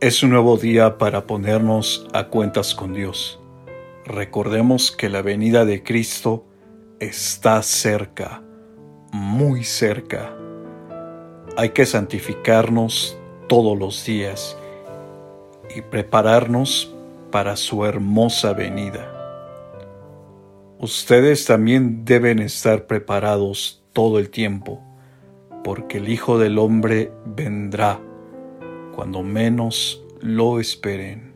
es un nuevo día para ponernos a cuentas con Dios. Recordemos que la venida de Cristo está cerca, muy cerca. Hay que santificarnos todos los días y prepararnos para su hermosa venida. Ustedes también deben estar preparados todo el tiempo, porque el Hijo del Hombre vendrá cuando menos lo esperen.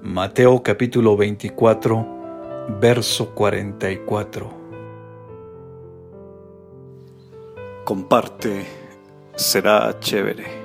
Mateo capítulo 24, verso 44. Comparte, será chévere.